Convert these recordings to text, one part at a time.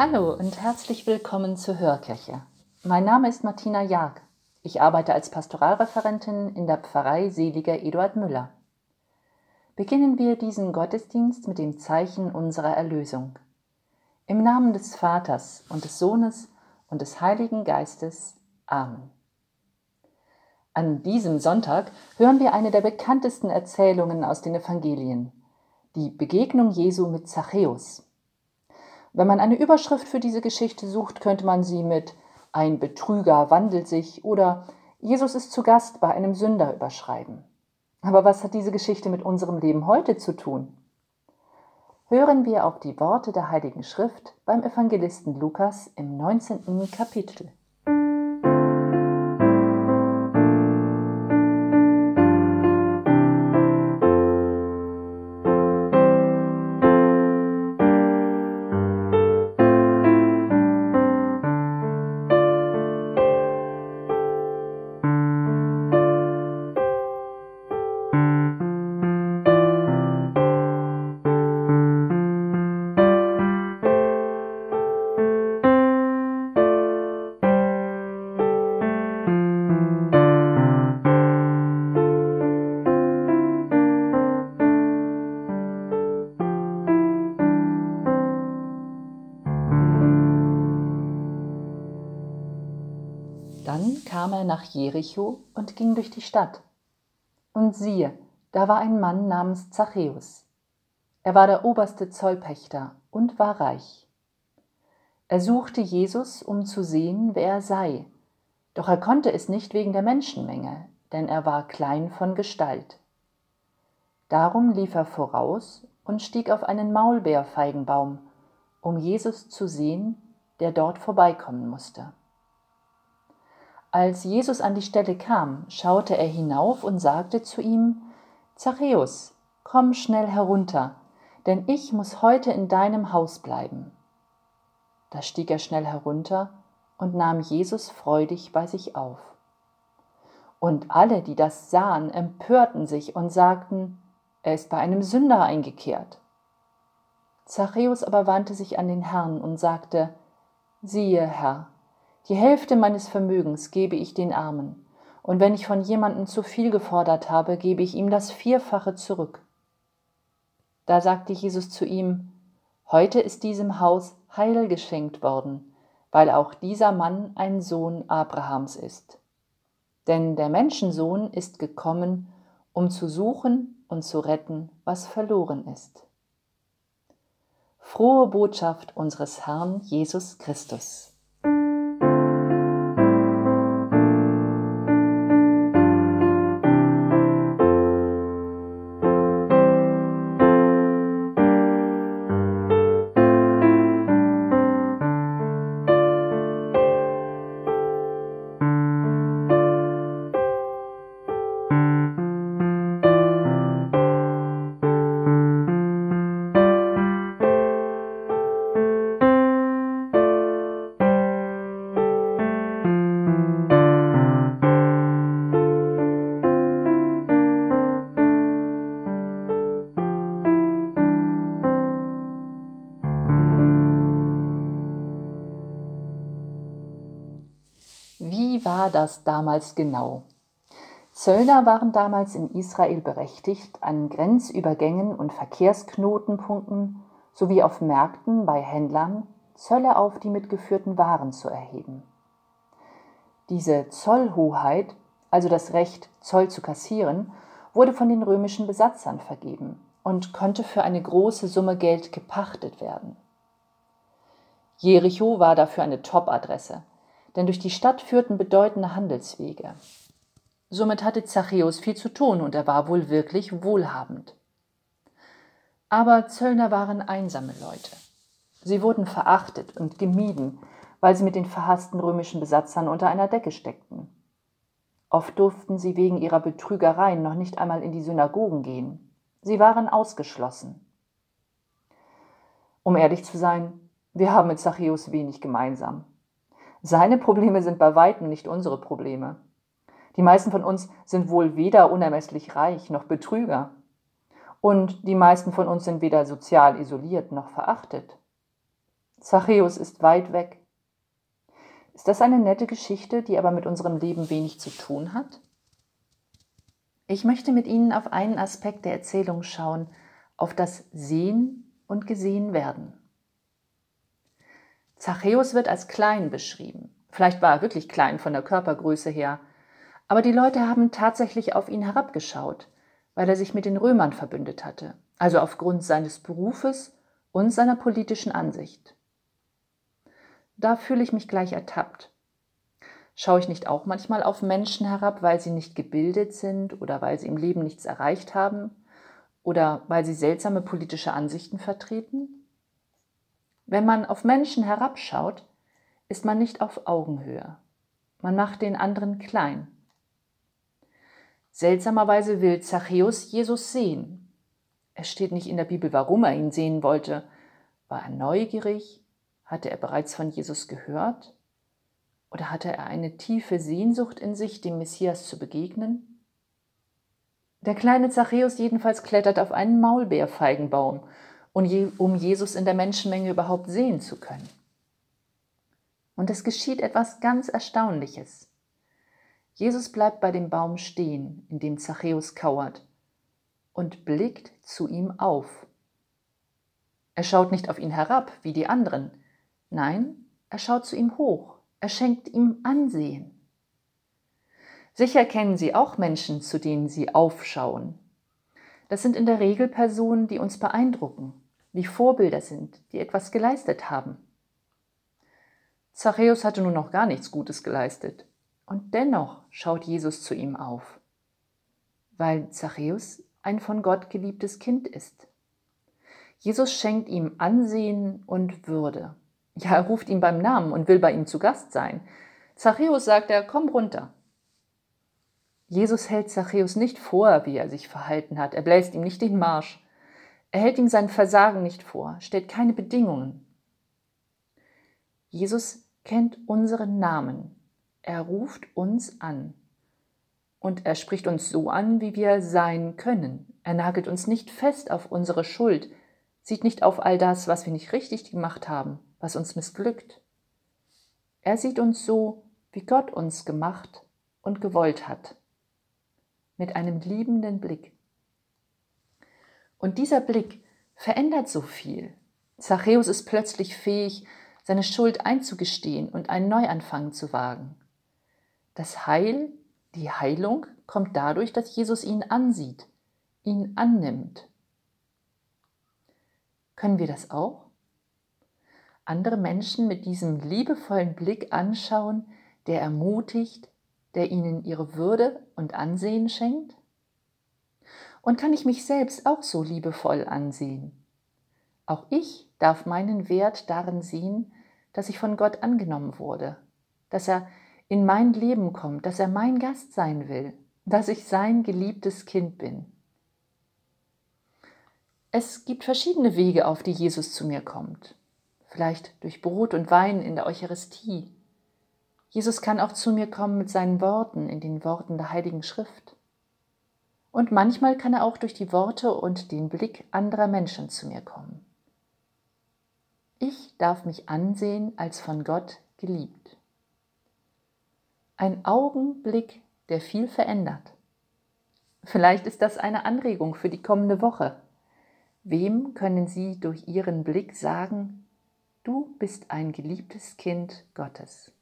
Hallo und herzlich willkommen zur Hörkirche. Mein Name ist Martina Jag. Ich arbeite als Pastoralreferentin in der Pfarrei Seliger Eduard Müller. Beginnen wir diesen Gottesdienst mit dem Zeichen unserer Erlösung. Im Namen des Vaters und des Sohnes und des Heiligen Geistes. Amen. An diesem Sonntag hören wir eine der bekanntesten Erzählungen aus den Evangelien, die Begegnung Jesu mit Zachäus. Wenn man eine Überschrift für diese Geschichte sucht, könnte man sie mit Ein Betrüger wandelt sich oder Jesus ist zu Gast bei einem Sünder überschreiben. Aber was hat diese Geschichte mit unserem Leben heute zu tun? Hören wir auf die Worte der Heiligen Schrift beim Evangelisten Lukas im 19. Kapitel. Dann kam er nach Jericho und ging durch die Stadt. Und siehe, da war ein Mann namens Zachäus. Er war der oberste Zollpächter und war reich. Er suchte Jesus, um zu sehen, wer er sei, doch er konnte es nicht wegen der Menschenmenge, denn er war klein von Gestalt. Darum lief er voraus und stieg auf einen Maulbeerfeigenbaum, um Jesus zu sehen, der dort vorbeikommen musste. Als Jesus an die Stelle kam, schaute er hinauf und sagte zu ihm, Zachäus, komm schnell herunter, denn ich muss heute in deinem Haus bleiben. Da stieg er schnell herunter und nahm Jesus freudig bei sich auf. Und alle, die das sahen, empörten sich und sagten, er ist bei einem Sünder eingekehrt. Zachäus aber wandte sich an den Herrn und sagte, siehe, Herr, die Hälfte meines Vermögens gebe ich den Armen, und wenn ich von jemandem zu viel gefordert habe, gebe ich ihm das Vierfache zurück. Da sagte Jesus zu ihm, Heute ist diesem Haus Heil geschenkt worden, weil auch dieser Mann ein Sohn Abrahams ist. Denn der Menschensohn ist gekommen, um zu suchen und zu retten, was verloren ist. Frohe Botschaft unseres Herrn Jesus Christus. War das damals genau? Zöllner waren damals in Israel berechtigt, an Grenzübergängen und Verkehrsknotenpunkten sowie auf Märkten bei Händlern Zölle auf die mitgeführten Waren zu erheben. Diese Zollhoheit, also das Recht, Zoll zu kassieren, wurde von den römischen Besatzern vergeben und konnte für eine große Summe Geld gepachtet werden. Jericho war dafür eine Top-Adresse – denn durch die Stadt führten bedeutende Handelswege. Somit hatte Zachäus viel zu tun und er war wohl wirklich wohlhabend. Aber Zöllner waren einsame Leute. Sie wurden verachtet und gemieden, weil sie mit den verhassten römischen Besatzern unter einer Decke steckten. Oft durften sie wegen ihrer Betrügereien noch nicht einmal in die Synagogen gehen. Sie waren ausgeschlossen. Um ehrlich zu sein, wir haben mit Zachäus wenig gemeinsam. Seine Probleme sind bei weitem nicht unsere Probleme. Die meisten von uns sind wohl weder unermesslich reich noch Betrüger. Und die meisten von uns sind weder sozial isoliert noch verachtet. Zachäus ist weit weg. Ist das eine nette Geschichte, die aber mit unserem Leben wenig zu tun hat? Ich möchte mit Ihnen auf einen Aspekt der Erzählung schauen, auf das Sehen und Gesehen werden. Zachäus wird als klein beschrieben. Vielleicht war er wirklich klein von der Körpergröße her, aber die Leute haben tatsächlich auf ihn herabgeschaut, weil er sich mit den Römern verbündet hatte, also aufgrund seines Berufes und seiner politischen Ansicht. Da fühle ich mich gleich ertappt. Schaue ich nicht auch manchmal auf Menschen herab, weil sie nicht gebildet sind oder weil sie im Leben nichts erreicht haben oder weil sie seltsame politische Ansichten vertreten? Wenn man auf Menschen herabschaut, ist man nicht auf Augenhöhe. Man macht den anderen klein. Seltsamerweise will Zachäus Jesus sehen. Es steht nicht in der Bibel, warum er ihn sehen wollte. War er neugierig? Hatte er bereits von Jesus gehört? Oder hatte er eine tiefe Sehnsucht in sich, dem Messias zu begegnen? Der kleine Zachäus jedenfalls klettert auf einen Maulbeerfeigenbaum, um Jesus in der Menschenmenge überhaupt sehen zu können. Und es geschieht etwas ganz Erstaunliches. Jesus bleibt bei dem Baum stehen, in dem Zachäus kauert, und blickt zu ihm auf. Er schaut nicht auf ihn herab wie die anderen, nein, er schaut zu ihm hoch, er schenkt ihm Ansehen. Sicher kennen Sie auch Menschen, zu denen Sie aufschauen. Das sind in der Regel Personen, die uns beeindrucken, die Vorbilder sind, die etwas geleistet haben. Zachäus hatte nun noch gar nichts Gutes geleistet, und dennoch schaut Jesus zu ihm auf, weil Zachäus ein von Gott geliebtes Kind ist. Jesus schenkt ihm Ansehen und Würde. Ja, er ruft ihn beim Namen und will bei ihm zu Gast sein. Zachäus sagt er, komm runter. Jesus hält Zachäus nicht vor, wie er sich verhalten hat. Er bläst ihm nicht den Marsch. Er hält ihm sein Versagen nicht vor, stellt keine Bedingungen. Jesus kennt unseren Namen. Er ruft uns an. Und er spricht uns so an, wie wir sein können. Er nagelt uns nicht fest auf unsere Schuld, sieht nicht auf all das, was wir nicht richtig gemacht haben was uns missglückt. Er sieht uns so, wie Gott uns gemacht und gewollt hat, mit einem liebenden Blick. Und dieser Blick verändert so viel. Zachäus ist plötzlich fähig, seine Schuld einzugestehen und einen Neuanfang zu wagen. Das Heil, die Heilung kommt dadurch, dass Jesus ihn ansieht, ihn annimmt. Können wir das auch? andere Menschen mit diesem liebevollen Blick anschauen, der ermutigt, der ihnen ihre Würde und Ansehen schenkt? Und kann ich mich selbst auch so liebevoll ansehen? Auch ich darf meinen Wert darin sehen, dass ich von Gott angenommen wurde, dass er in mein Leben kommt, dass er mein Gast sein will, dass ich sein geliebtes Kind bin. Es gibt verschiedene Wege, auf die Jesus zu mir kommt vielleicht durch Brot und Wein in der Eucharistie. Jesus kann auch zu mir kommen mit seinen Worten in den Worten der Heiligen Schrift. Und manchmal kann er auch durch die Worte und den Blick anderer Menschen zu mir kommen. Ich darf mich ansehen als von Gott geliebt. Ein Augenblick, der viel verändert. Vielleicht ist das eine Anregung für die kommende Woche. Wem können Sie durch Ihren Blick sagen, Du bist ein geliebtes Kind Gottes.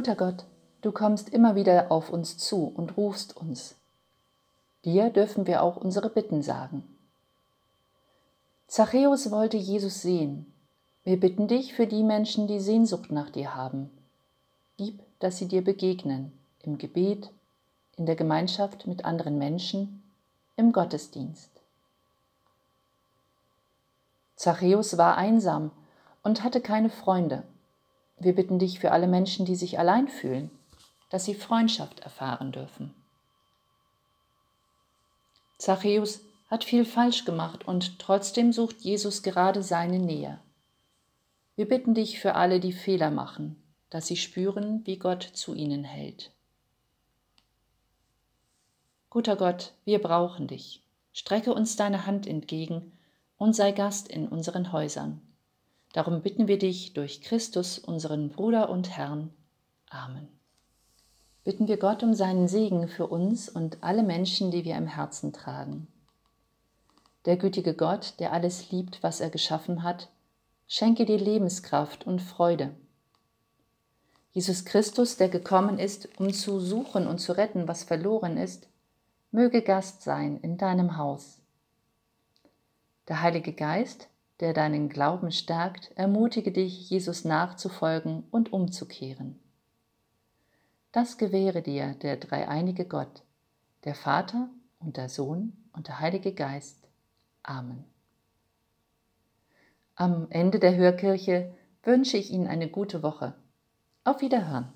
Guter Gott, du kommst immer wieder auf uns zu und rufst uns. Dir dürfen wir auch unsere Bitten sagen. Zachäus wollte Jesus sehen. Wir bitten dich für die Menschen, die Sehnsucht nach dir haben. Gib, dass sie dir begegnen, im Gebet, in der Gemeinschaft mit anderen Menschen, im Gottesdienst. Zachäus war einsam und hatte keine Freunde. Wir bitten dich für alle Menschen, die sich allein fühlen, dass sie Freundschaft erfahren dürfen. Zachäus hat viel falsch gemacht und trotzdem sucht Jesus gerade seine Nähe. Wir bitten dich für alle, die Fehler machen, dass sie spüren, wie Gott zu ihnen hält. Guter Gott, wir brauchen dich. Strecke uns deine Hand entgegen und sei Gast in unseren Häusern. Darum bitten wir dich durch Christus, unseren Bruder und Herrn. Amen. Bitten wir Gott um seinen Segen für uns und alle Menschen, die wir im Herzen tragen. Der gütige Gott, der alles liebt, was er geschaffen hat, schenke dir Lebenskraft und Freude. Jesus Christus, der gekommen ist, um zu suchen und zu retten, was verloren ist, möge Gast sein in deinem Haus. Der Heilige Geist, der deinen Glauben stärkt, ermutige dich, Jesus nachzufolgen und umzukehren. Das gewähre dir der dreieinige Gott, der Vater und der Sohn und der Heilige Geist. Amen. Am Ende der Hörkirche wünsche ich Ihnen eine gute Woche. Auf Wiederhören.